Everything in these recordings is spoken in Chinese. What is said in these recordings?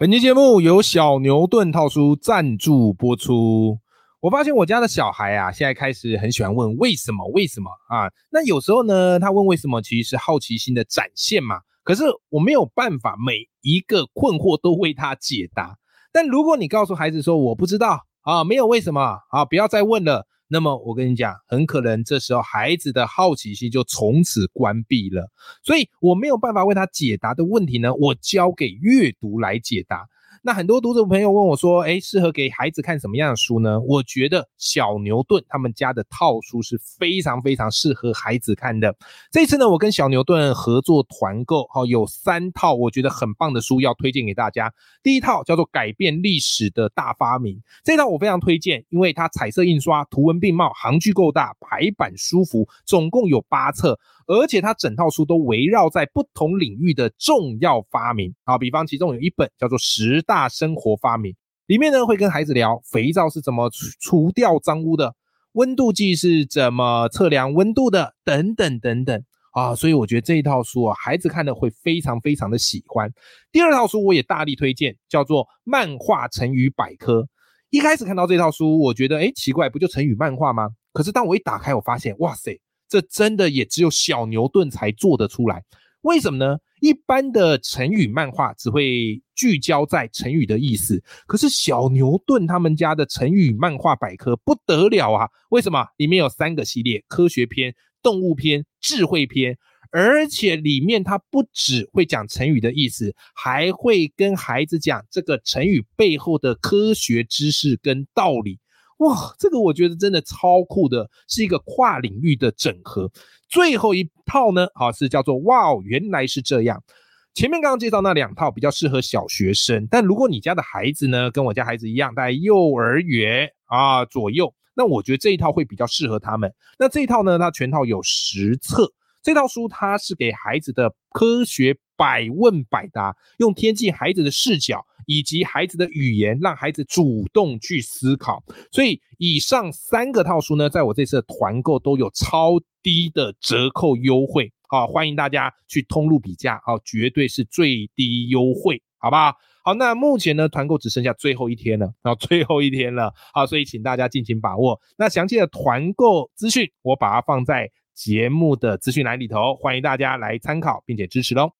本期节目由小牛顿套书赞助播出。我发现我家的小孩啊，现在开始很喜欢问为什么？为什么啊？那有时候呢，他问为什么，其实是好奇心的展现嘛。可是我没有办法每一个困惑都为他解答。但如果你告诉孩子说我不知道啊，没有为什么啊，不要再问了。那么我跟你讲，很可能这时候孩子的好奇心就从此关闭了，所以我没有办法为他解答的问题呢，我交给阅读来解答。那很多读者朋友问我说：“哎，适合给孩子看什么样的书呢？”我觉得小牛顿他们家的套书是非常非常适合孩子看的。这次呢，我跟小牛顿合作团购，哈，有三套我觉得很棒的书要推荐给大家。第一套叫做《改变历史的大发明》，这套我非常推荐，因为它彩色印刷，图文并茂，行距够大，排版舒服，总共有八册。而且它整套书都围绕在不同领域的重要发明啊，比方其中有一本叫做《十大生活发明》，里面呢会跟孩子聊肥皂是怎么除除掉脏污的，温度计是怎么测量温度的，等等等等啊，所以我觉得这一套书啊，孩子看的会非常非常的喜欢。第二套书我也大力推荐，叫做《漫画成语百科》。一开始看到这套书，我觉得哎奇怪，不就成语漫画吗？可是当我一打开，我发现哇塞！这真的也只有小牛顿才做得出来，为什么呢？一般的成语漫画只会聚焦在成语的意思，可是小牛顿他们家的成语漫画百科不得了啊！为什么？里面有三个系列：科学篇、动物篇、智慧篇，而且里面它不只会讲成语的意思，还会跟孩子讲这个成语背后的科学知识跟道理。哇，这个我觉得真的超酷的，是一个跨领域的整合。最后一套呢，好是叫做哇，原来是这样。前面刚刚介绍那两套比较适合小学生，但如果你家的孩子呢，跟我家孩子一样在幼儿园啊左右，那我觉得这一套会比较适合他们。那这一套呢，它全套有十册，这套书它是给孩子的科学百问百答，用贴近孩子的视角。以及孩子的语言，让孩子主动去思考。所以以上三个套书呢，在我这次的团购都有超低的折扣优惠，好，欢迎大家去通路比价，好，绝对是最低优惠，好不好？好，那目前呢，团购只剩下最后一天了，然后最后一天了，好，所以请大家尽情把握。那详细的团购资讯，我把它放在节目的资讯栏里头，欢迎大家来参考并且支持喽。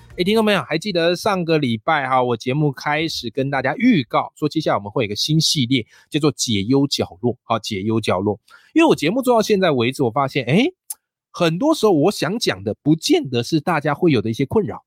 哎，听众朋友，还记得上个礼拜哈，我节目开始跟大家预告说，接下来我们会有一个新系列，叫做解忧角落。好，解忧角落，因为我节目做到现在为止，我发现，哎，很多时候我想讲的，不见得是大家会有的一些困扰，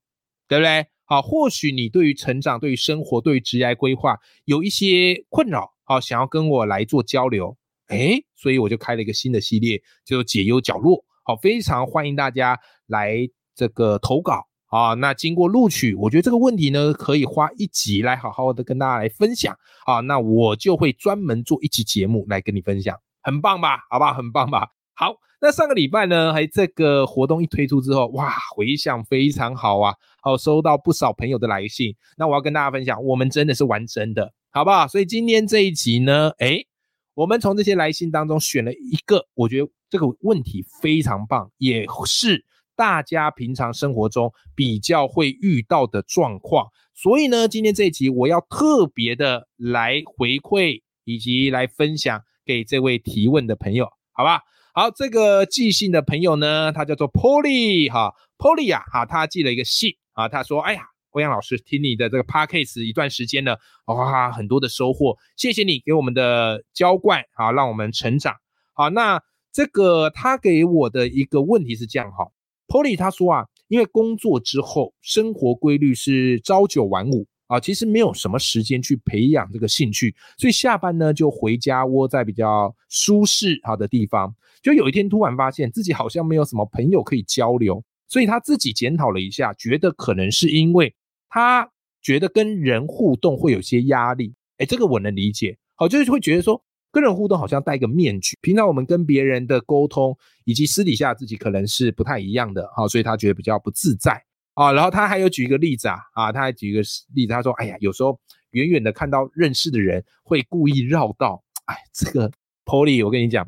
对不对？好，或许你对于成长、对于生活、对于职业规划有一些困扰，好，想要跟我来做交流，哎，所以我就开了一个新的系列，叫做解忧角落。好，非常欢迎大家来这个投稿。啊，那经过录取，我觉得这个问题呢，可以花一集来好好的跟大家来分享啊。那我就会专门做一集节目来跟你分享，很棒吧？好吧，很棒吧？好，那上个礼拜呢，还这个活动一推出之后，哇，回响非常好啊，好，收到不少朋友的来信。那我要跟大家分享，我们真的是玩真的，好不好？所以今天这一集呢，诶，我们从这些来信当中选了一个，我觉得这个问题非常棒，也是。大家平常生活中比较会遇到的状况，所以呢，今天这一集我要特别的来回馈以及来分享给这位提问的朋友，好吧？好，这个寄信的朋友呢，他叫做 Polly 哈，Polly 啊，哈，他寄了一个信啊，他说：“哎呀，欧阳老师，听你的这个 Podcast 一段时间了，哇，很多的收获，谢谢你给我们的浇灌啊，让我们成长。好，那这个他给我的一个问题是这样哈。” Polly 他说啊，因为工作之后生活规律是朝九晚五啊，其实没有什么时间去培养这个兴趣，所以下班呢就回家窝在比较舒适好的地方。就有一天突然发现自己好像没有什么朋友可以交流，所以他自己检讨了一下，觉得可能是因为他觉得跟人互动会有些压力。哎，这个我能理解好，就是会觉得说跟人互动好像戴个面具，平常我们跟别人的沟通以及私底下自己可能是不太一样的，好，所以他觉得比较不自在啊。然后他还有举一个例子啊，啊，他还举一个例子，他说，哎呀，有时候远远的看到认识的人会故意绕道，哎，这个 Polly，我跟你讲，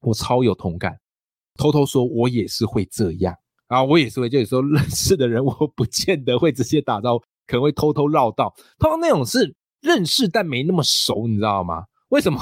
我超有同感，偷偷说，我也是会这样。啊，我也是会，就有时候认识的人，我不见得会直接打招呼，可能会偷偷绕道。通常那种是认识但没那么熟，你知道吗？为什么？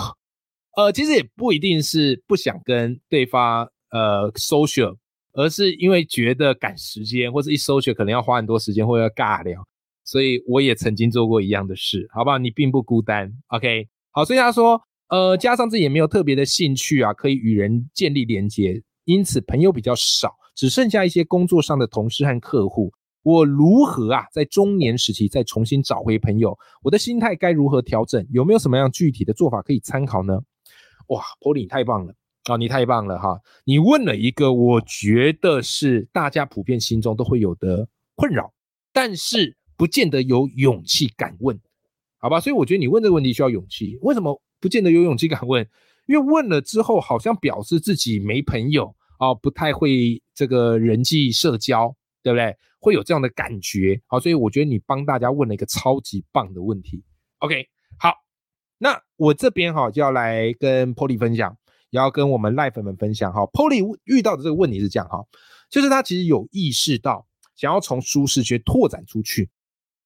呃，其实也不一定是不想跟对方呃 social，而是因为觉得赶时间，或者一 social 可能要花很多时间，或者要尬聊。所以我也曾经做过一样的事，好不好？你并不孤单，OK？好，所以他说，呃，加上自己也没有特别的兴趣啊，可以与人建立连接，因此朋友比较少。只剩下一些工作上的同事和客户，我如何啊，在中年时期再重新找回朋友？我的心态该如何调整？有没有什么样具体的做法可以参考呢？哇，Polly 太棒了啊，你太棒了哈！你问了一个我觉得是大家普遍心中都会有的困扰，但是不见得有勇气敢问，好吧？所以我觉得你问这个问题需要勇气。为什么不见得有勇气敢问？因为问了之后好像表示自己没朋友。啊，不太会这个人际社交，对不对？会有这样的感觉，好，所以我觉得你帮大家问了一个超级棒的问题。OK，那我这边哈就要来跟 Polly 分享，也要跟我们赖粉们分享哈。Polly 遇到的这个问题是这样哈，就是他其实有意识到想要从舒适圈拓展出去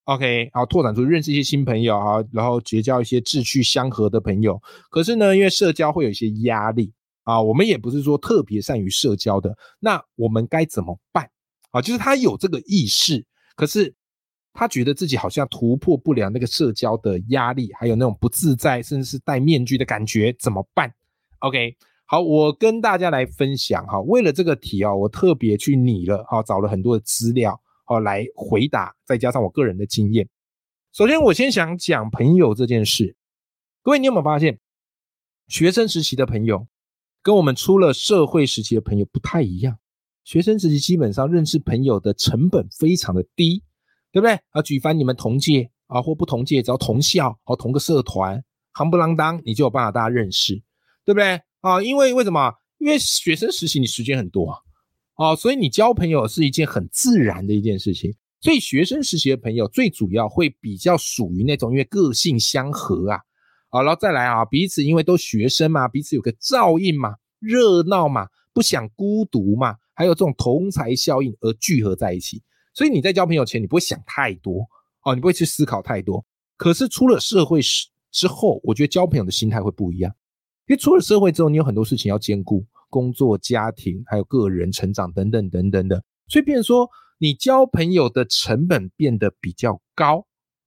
，OK，好，拓展出去认识一些新朋友啊，然后结交一些志趣相合的朋友。可是呢，因为社交会有一些压力。啊，我们也不是说特别善于社交的，那我们该怎么办？啊，就是他有这个意识，可是他觉得自己好像突破不了那个社交的压力，还有那种不自在，甚至是戴面具的感觉，怎么办？OK，好，我跟大家来分享哈，为了这个题啊，我特别去拟了哈，找了很多的资料哦来回答，再加上我个人的经验。首先，我先想讲朋友这件事，各位，你有没有发现，学生时期的朋友？跟我们出了社会时期的朋友不太一样，学生时期基本上认识朋友的成本非常的低，对不对？啊，举凡你们同届啊或不同届，只要同校或同个社团，夯不啷当你就有办法大家认识，对不对？啊，因为为什么？因为学生实习你时间很多啊，所以你交朋友是一件很自然的一件事情。所以学生实习的朋友最主要会比较属于那种因为个性相合啊。好，然后再来啊，彼此因为都学生嘛，彼此有个照应嘛，热闹嘛，不想孤独嘛，还有这种同才效应而聚合在一起。所以你在交朋友前，你不会想太多哦，你不会去思考太多。可是出了社会时之后，我觉得交朋友的心态会不一样，因为出了社会之后，你有很多事情要兼顾，工作、家庭，还有个人成长等等等等的，所以变成说你交朋友的成本变得比较高。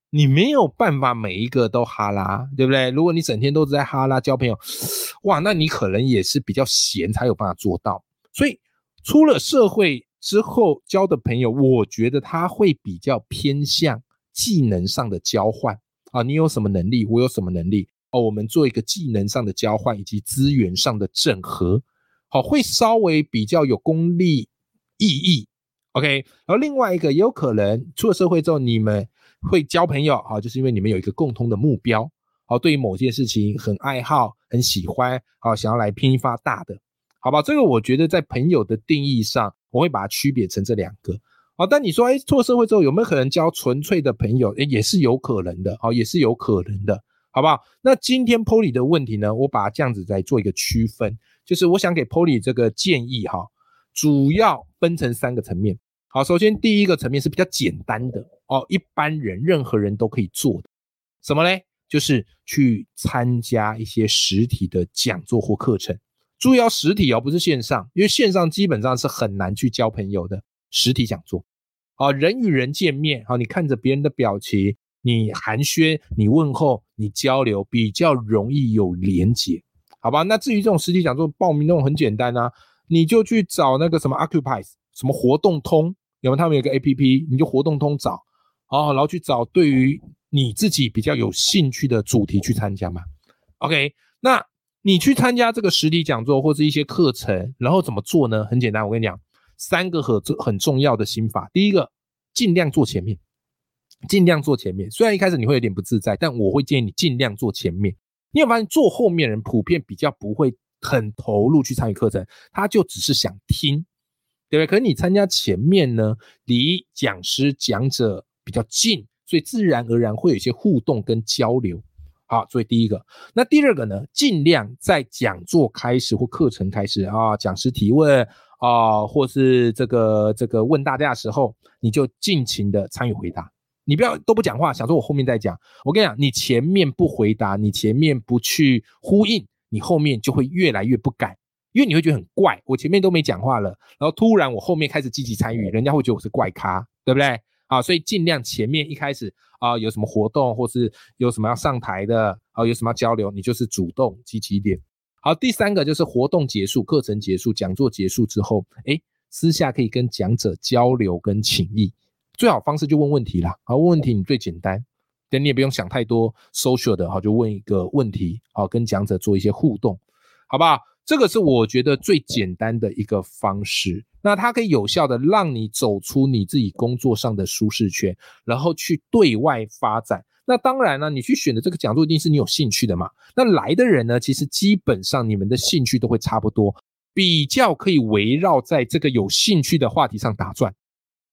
你没有办法每一个都哈拉，对不对？如果你整天都在哈拉交朋友，哇，那你可能也是比较闲才有办法做到。所以出了社会之后交的朋友，我觉得他会比较偏向技能上的交换啊。你有什么能力，我有什么能力哦，我们做一个技能上的交换以及资源上的整合，好，会稍微比较有功利意义。OK，然后另外一个也有可能出了社会之后，你们。会交朋友啊，就是因为你们有一个共同的目标，好，对于某件事情很爱好、很喜欢，好，想要来拼一发大的，好吧？这个我觉得在朋友的定义上，我会把它区别成这两个，好。但你说，哎，出了社会之后有没有可能交纯粹的朋友？哎，也是有可能的，好，也是有可能的，好不好？那今天 Polly 的问题呢，我把它这样子来做一个区分，就是我想给 Polly 这个建议哈，主要分成三个层面。好，首先第一个层面是比较简单的哦，一般人任何人都可以做的，什么嘞？就是去参加一些实体的讲座或课程，注意要实体哦，不是线上，因为线上基本上是很难去交朋友的。实体讲座，啊，人与人见面，好，你看着别人的表情，你寒暄，你问候，你交流，比较容易有连结，好吧？那至于这种实体讲座报名那种很简单啊，你就去找那个什么 Occupies，什么活动通。有没有他们有个 A P P，你就活动通找，哦，然后去找对于你自己比较有兴趣的主题去参加嘛。OK，那你去参加这个实体讲座或者一些课程，然后怎么做呢？很简单，我跟你讲，三个很很重要的心法。第一个，尽量坐前面，尽量坐前面。虽然一开始你会有点不自在，但我会建议你尽量坐前面。你有发现坐后面人普遍比较不会很投入去参与课程，他就只是想听，对不对？可是你参加前面呢，离讲师讲者比较近，所以自然而然会有一些互动跟交流。好，所以第一个，那第二个呢，尽量在讲座开始或课程开始啊，讲师提问啊，或是这个这个问大家的时候，你就尽情的参与回答。你不要都不讲话，想说我后面再讲。我跟你讲，你前面不回答，你前面不去呼应，你后面就会越来越不敢，因为你会觉得很怪。我前面都没讲话了，然后突然我后面开始积极参与，人家会觉得我是怪咖，对不对？啊，所以尽量前面一开始啊，有什么活动或是有什么要上台的啊，有什么要交流，你就是主动积极点。好，第三个就是活动结束、课程结束、讲座结束之后，哎，私下可以跟讲者交流跟请益。最好方式就问问题啦，好，问问题你最简单，等你也不用想太多 social 的，好，就问一个问题，好，跟讲者做一些互动，好不好？这个是我觉得最简单的一个方式，那它可以有效的让你走出你自己工作上的舒适圈，然后去对外发展。那当然了，你去选的这个讲座一定是你有兴趣的嘛。那来的人呢，其实基本上你们的兴趣都会差不多，比较可以围绕在这个有兴趣的话题上打转。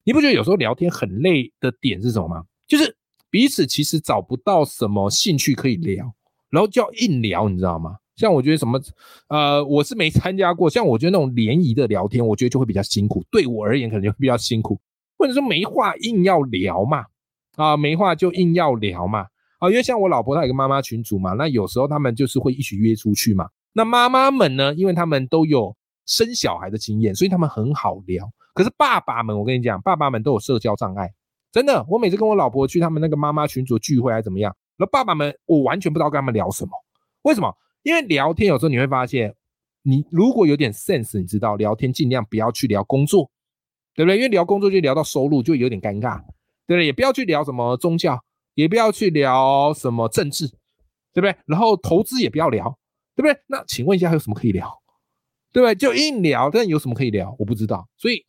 你不觉得有时候聊天很累的点是什么吗？就是彼此其实找不到什么兴趣可以聊，然后就要硬聊，你知道吗？像我觉得什么，呃，我是没参加过。像我觉得那种联谊的聊天，我觉得就会比较辛苦。对我而言，可能就比较辛苦，或者说没话硬要聊嘛，啊，没话就硬要聊嘛，啊，因为像我老婆她有个妈妈群组嘛，那有时候他们就是会一起约出去嘛。那妈妈们呢，因为他们都有生小孩的经验，所以他们很好聊。可是爸爸们，我跟你讲，爸爸们都有社交障碍，真的。我每次跟我老婆去他们那个妈妈群组聚会还怎么样，那爸爸们我完全不知道跟他们聊什么。为什么？因为聊天有时候你会发现，你如果有点 sense，你知道聊天尽量不要去聊工作，对不对？因为聊工作就聊到收入就有点尴尬，对不对？也不要去聊什么宗教，也不要去聊什么政治，对不对？然后投资也不要聊，对不对？那请问一下还有什么可以聊？对不对？就硬聊，但有什么可以聊？我不知道，所以。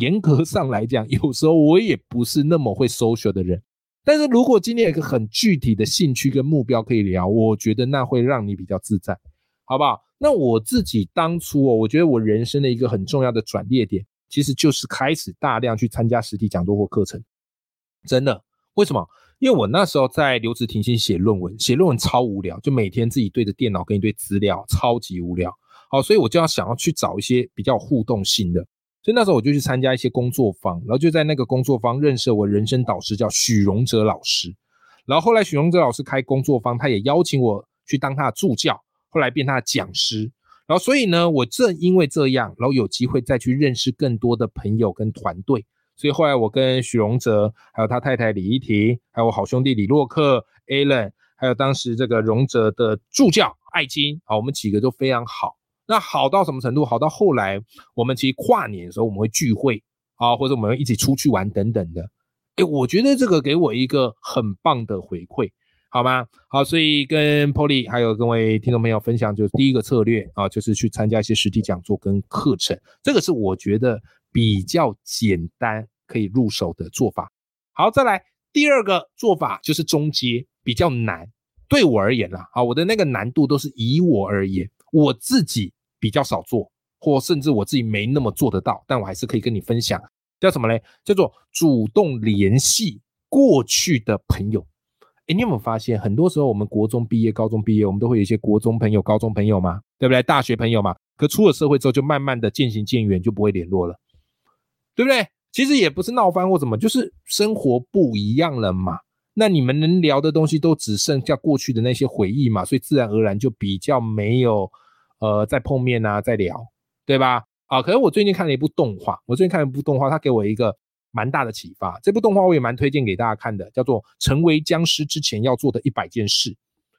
严格上来讲，有时候我也不是那么会 social 的人。但是如果今天有一个很具体的兴趣跟目标可以聊，我觉得那会让你比较自在，好不好？那我自己当初哦，我觉得我人生的一个很重要的转捩点，其实就是开始大量去参加实体讲座或课程。真的，为什么？因为我那时候在留职停薪写论文，写论文超无聊，就每天自己对着电脑跟一堆资料，超级无聊。好，所以我就要想要去找一些比较互动性的。所以那时候我就去参加一些工作坊，然后就在那个工作坊认识我人生导师，叫许荣哲老师。然后后来许荣哲老师开工作坊，他也邀请我去当他的助教，后来变他的讲师。然后所以呢，我正因为这样，然后有机会再去认识更多的朋友跟团队。所以后来我跟许荣哲，还有他太太李依婷，还有我好兄弟李洛克、Alan，还有当时这个荣哲的助教艾金，啊，我们几个都非常好。那好到什么程度？好到后来，我们其实跨年的时候我们会聚会啊，或者我们一起出去玩等等的。哎，我觉得这个给我一个很棒的回馈，好吗？好，所以跟 Polly 还有各位听众朋友分享，就是第一个策略啊，就是去参加一些实体讲座跟课程，这个是我觉得比较简单可以入手的做法。好，再来第二个做法就是中阶比较难，对我而言啦，啊，我的那个难度都是以我而言。我自己比较少做，或甚至我自己没那么做得到，但我还是可以跟你分享，叫什么嘞？叫做主动联系过去的朋友。哎，你有没有发现，很多时候我们国中毕业、高中毕业，我们都会有一些国中朋友、高中朋友嘛，对不对？大学朋友嘛，可出了社会之后，就慢慢的渐行渐远，就不会联络了，对不对？其实也不是闹翻或怎么，就是生活不一样了嘛。那你们能聊的东西都只剩下过去的那些回忆嘛，所以自然而然就比较没有，呃，再碰面啊，再聊，对吧？啊，可是我最近看了一部动画，我最近看了一部动画，它给我一个蛮大的启发。这部动画我也蛮推荐给大家看的，叫做《成为僵尸之前要做的一百件事》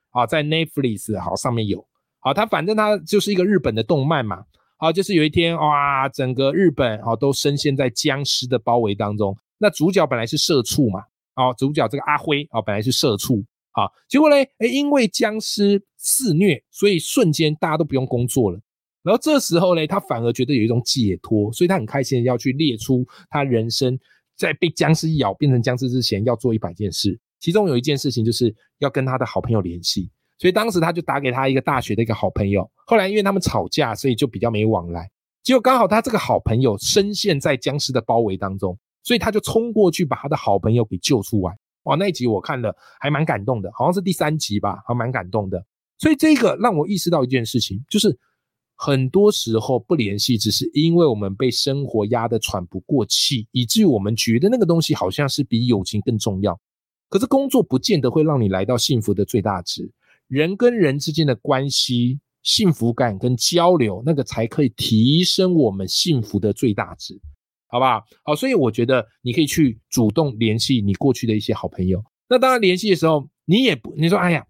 啊，在 Netflix 好上面有。好，它反正它就是一个日本的动漫嘛。好，就是有一天哇，整个日本好都深陷在僵尸的包围当中。那主角本来是社畜嘛。哦，主角这个阿辉啊，本来是社畜啊，结果呢，哎，因为僵尸肆虐，所以瞬间大家都不用工作了。然后这时候呢，他反而觉得有一种解脱，所以他很开心要去列出他人生在被僵尸咬变成僵尸之前要做一百件事。其中有一件事情就是要跟他的好朋友联系，所以当时他就打给他一个大学的一个好朋友。后来因为他们吵架，所以就比较没往来。结果刚好他这个好朋友深陷在僵尸的包围当中，所以他就冲过去把他的好朋友给救出来。哇，那一集我看了还蛮感动的，好像是第三集吧，还蛮感动的。所以这个让我意识到一件事情，就是很多时候不联系，只是因为我们被生活压得喘不过气，以至于我们觉得那个东西好像是比友情更重要。可是工作不见得会让你来到幸福的最大值，人跟人之间的关系、幸福感跟交流，那个才可以提升我们幸福的最大值，好不好？好，所以我觉得你可以去主动联系你过去的一些好朋友。那当然联系的时候，你也不你说，哎呀。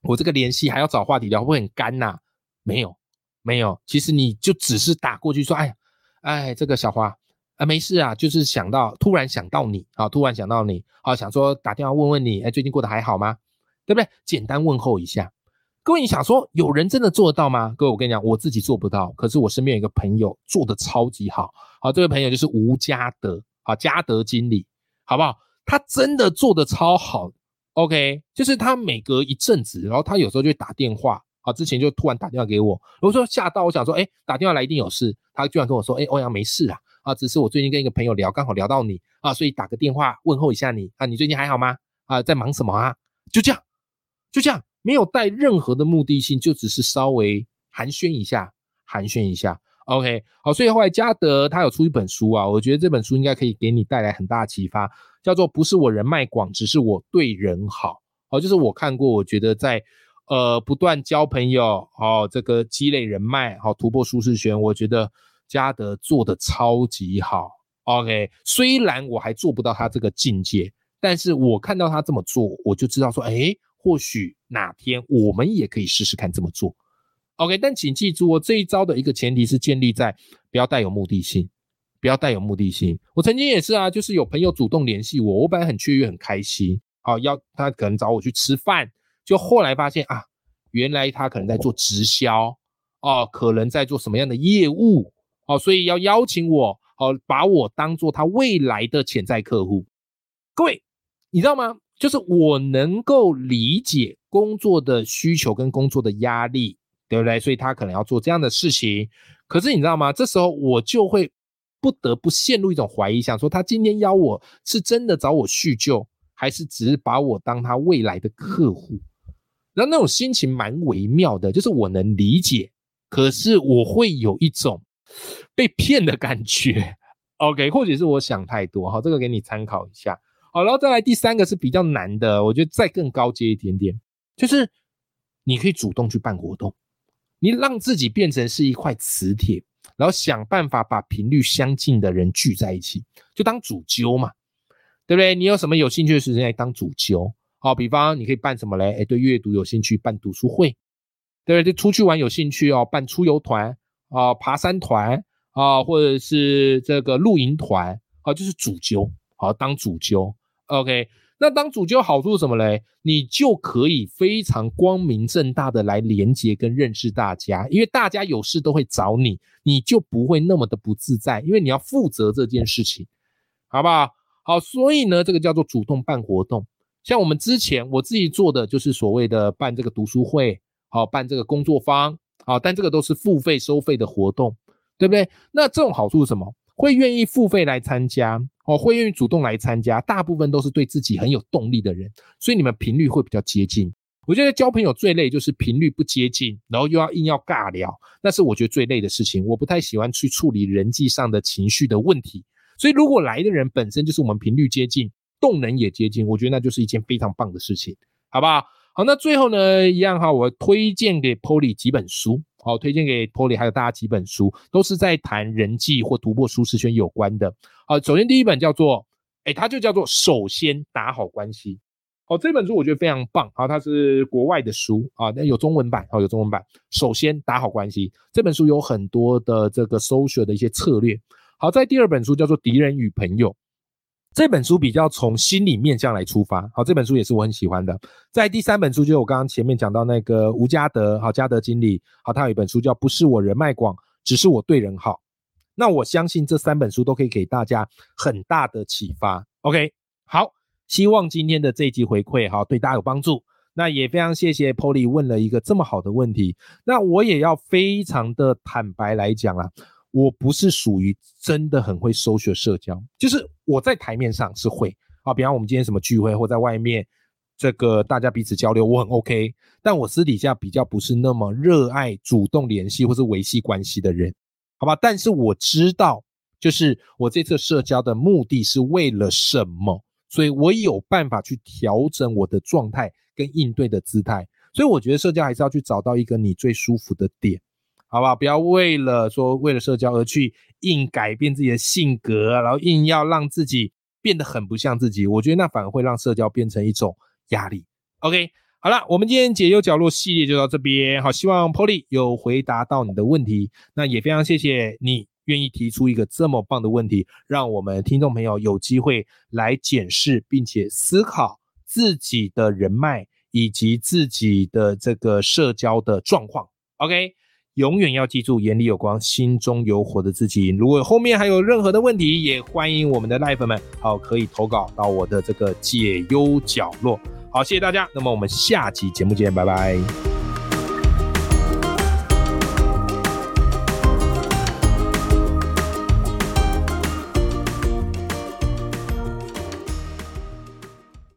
我这个联系还要找话题聊，会很干呐？没有，没有。其实你就只是打过去说，哎呀，哎，这个小花啊，没事啊，就是想到突然想到你啊，突然想到你啊，想说打电话问问你，哎，最近过得还好吗？对不对？简单问候一下。各位，你想说有人真的做得到吗？各位，我跟你讲，我自己做不到，可是我身边有一个朋友做的超级好。好，这位朋友就是吴家德，好，嘉德经理，好不好？他真的做的超好。OK，就是他每隔一阵子，然后他有时候就会打电话，啊，之前就突然打电话给我，我说吓到，我想说，哎，打电话来一定有事，他居然跟我说，哎，欧阳没事啊，啊，只是我最近跟一个朋友聊，刚好聊到你啊，所以打个电话问候一下你啊，你最近还好吗？啊，在忙什么啊？就这样，就这样，没有带任何的目的性，就只是稍微寒暄一下，寒暄一下。OK，好，所以后来嘉德他有出一本书啊，我觉得这本书应该可以给你带来很大的启发，叫做不是我人脉广，只是我对人好。哦，就是我看过，我觉得在呃不断交朋友，哦这个积累人脉，好突破舒适圈，我觉得嘉德做的超级好。OK，虽然我还做不到他这个境界，但是我看到他这么做，我就知道说，哎，或许哪天我们也可以试试看这么做。OK，但请记住哦，这一招的一个前提是建立在不要带有目的性，不要带有目的性。我曾经也是啊，就是有朋友主动联系我，我本来很雀跃很开心，好要他可能找我去吃饭，就后来发现啊，原来他可能在做直销哦，可能在做什么样的业务哦，所以要邀请我哦，把我当做他未来的潜在客户。各位，你知道吗？就是我能够理解工作的需求跟工作的压力。对不对？所以他可能要做这样的事情，可是你知道吗？这时候我就会不得不陷入一种怀疑，想说他今天邀我是真的找我叙旧，还是只是把我当他未来的客户？然后那种心情蛮微妙的，就是我能理解，可是我会有一种被骗的感觉。OK，或许是我想太多，好，这个给你参考一下。好，然后再来第三个是比较难的，我觉得再更高阶一点点，就是你可以主动去办活动。你让自己变成是一块磁铁，然后想办法把频率相近的人聚在一起，就当主揪嘛，对不对？你有什么有兴趣的事情来当主揪？好，比方你可以办什么嘞？哎，对阅读有兴趣，办读书会，对不对？出去玩有兴趣哦，办出游团啊，爬山团啊，或者是这个露营团，好，就是主揪，好，当主揪，OK。那当主就好处是什么嘞？你就可以非常光明正大的来连接跟认识大家，因为大家有事都会找你，你就不会那么的不自在，因为你要负责这件事情，好不好？好，所以呢，这个叫做主动办活动。像我们之前我自己做的就是所谓的办这个读书会，好办这个工作坊，好，但这个都是付费收费的活动，对不对？那这种好处是什么？会愿意付费来参加。哦，会愿意主动来参加，大部分都是对自己很有动力的人，所以你们频率会比较接近。我觉得交朋友最累就是频率不接近，然后又要硬要尬聊，那是我觉得最累的事情。我不太喜欢去处理人际上的情绪的问题，所以如果来的人本身就是我们频率接近，动能也接近，我觉得那就是一件非常棒的事情，好不好？好，那最后呢，一样哈，我推荐给 Polly 几本书。好，推荐给 Polly 还有大家几本书，都是在谈人际或突破舒适圈有关的。好，首先第一本叫做，哎，它就叫做首先打好关系。好，这本书我觉得非常棒。好，它是国外的书啊，那有中文版。好，有中文版。首先打好关系，这本书有很多的这个 social 的一些策略。好，在第二本书叫做敌人与朋友。这本书比较从心理面向来出发，好，这本书也是我很喜欢的。在第三本书，就是我刚刚前面讲到那个吴家德，好，家德经理，好，他有一本书叫《不是我人脉广，只是我对人好》。那我相信这三本书都可以给大家很大的启发。OK，好，希望今天的这一集回馈哈对大家有帮助。那也非常谢谢 Polly 问了一个这么好的问题。那我也要非常的坦白来讲啊，我不是属于真的很会 social 社交，就是我在台面上是会啊，比方我们今天什么聚会或在外面。这个大家彼此交流，我很 OK，但我私底下比较不是那么热爱主动联系或是维系关系的人，好吧？但是我知道，就是我这次社交的目的是为了什么，所以我有办法去调整我的状态跟应对的姿态。所以我觉得社交还是要去找到一个你最舒服的点，好不好？不要为了说为了社交而去硬改变自己的性格，然后硬要让自己变得很不像自己。我觉得那反而会让社交变成一种。压力，OK，好了，我们今天解忧角落系列就到这边。好，希望 Polly 有回答到你的问题。那也非常谢谢你愿意提出一个这么棒的问题，让我们听众朋友有机会来检视并且思考自己的人脉以及自己的这个社交的状况。OK。永远要记住，眼里有光，心中有火的自己。如果后面还有任何的问题，也欢迎我们的赖粉们，好，可以投稿到我的这个解忧角落。好，谢谢大家。那么我们下期节目见，拜拜。